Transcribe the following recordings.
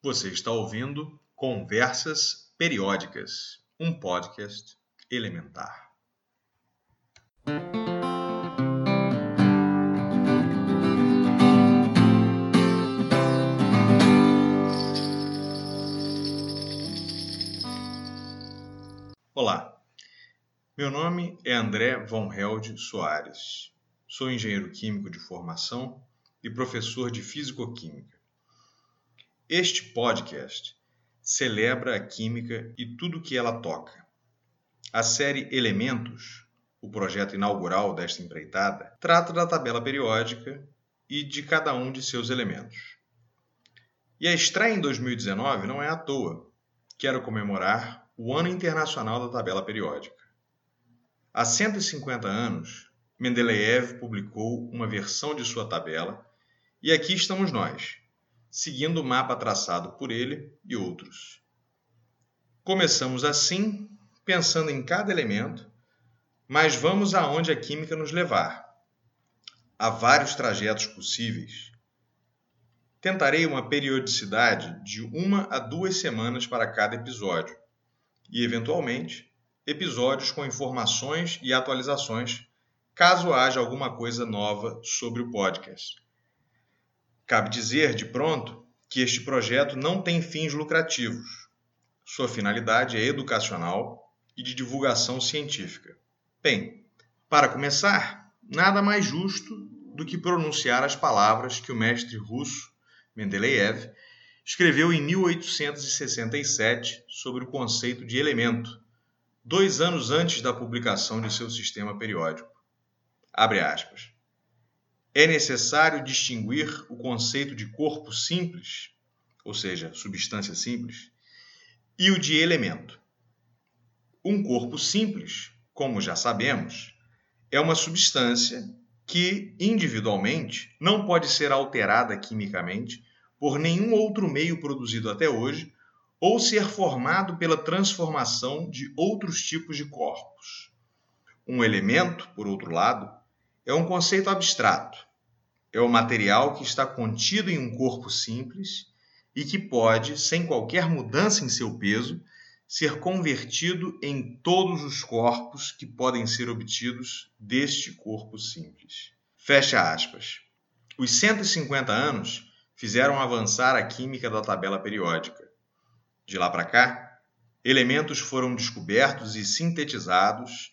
Você está ouvindo Conversas Periódicas, um podcast elementar. Olá, meu nome é André Von Held Soares. Sou engenheiro químico de formação e professor de físico-química. Este podcast celebra a química e tudo que ela toca. A série Elementos, o projeto inaugural desta empreitada, trata da tabela periódica e de cada um de seus elementos. E a estreia em 2019 não é à toa. Quero comemorar o Ano Internacional da Tabela Periódica. Há 150 anos, Mendeleev publicou uma versão de sua tabela e aqui estamos nós, seguindo o mapa traçado por ele e outros. Começamos assim, pensando em cada elemento, mas vamos aonde a química nos levar. Há vários trajetos possíveis. Tentarei uma periodicidade de uma a duas semanas para cada episódio e, eventualmente, episódios com informações e atualizações, caso haja alguma coisa nova sobre o podcast. Cabe dizer, de pronto, que este projeto não tem fins lucrativos. Sua finalidade é educacional e de divulgação científica. Bem, para começar, nada mais justo do que pronunciar as palavras que o mestre russo Mendeleev escreveu em 1867 sobre o conceito de elemento, dois anos antes da publicação de seu sistema periódico. Abre aspas é necessário distinguir o conceito de corpo simples, ou seja, substância simples, e o de elemento. Um corpo simples, como já sabemos, é uma substância que, individualmente, não pode ser alterada quimicamente por nenhum outro meio produzido até hoje ou ser formado pela transformação de outros tipos de corpos. Um elemento, por outro lado, é um conceito abstrato, é o material que está contido em um corpo simples e que pode, sem qualquer mudança em seu peso, ser convertido em todos os corpos que podem ser obtidos deste corpo simples. Fecha aspas. Os 150 anos fizeram avançar a química da tabela periódica. De lá para cá, elementos foram descobertos e sintetizados,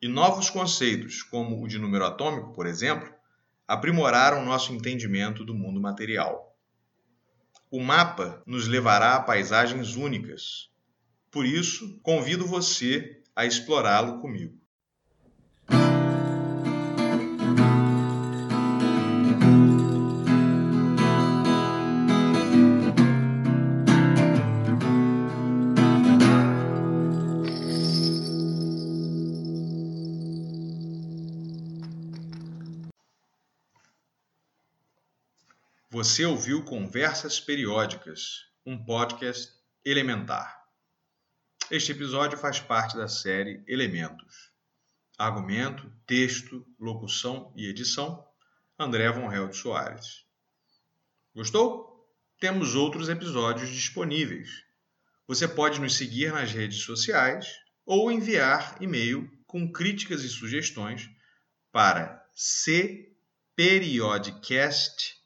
e novos conceitos, como o de número atômico, por exemplo, aprimoraram nosso entendimento do mundo material. O mapa nos levará a paisagens únicas. Por isso, convido você a explorá-lo comigo. Você ouviu Conversas Periódicas, um podcast elementar. Este episódio faz parte da série Elementos. Argumento, texto, locução e edição, André Von Held Soares. Gostou? Temos outros episódios disponíveis. Você pode nos seguir nas redes sociais ou enviar e-mail com críticas e sugestões para cperiodcast.com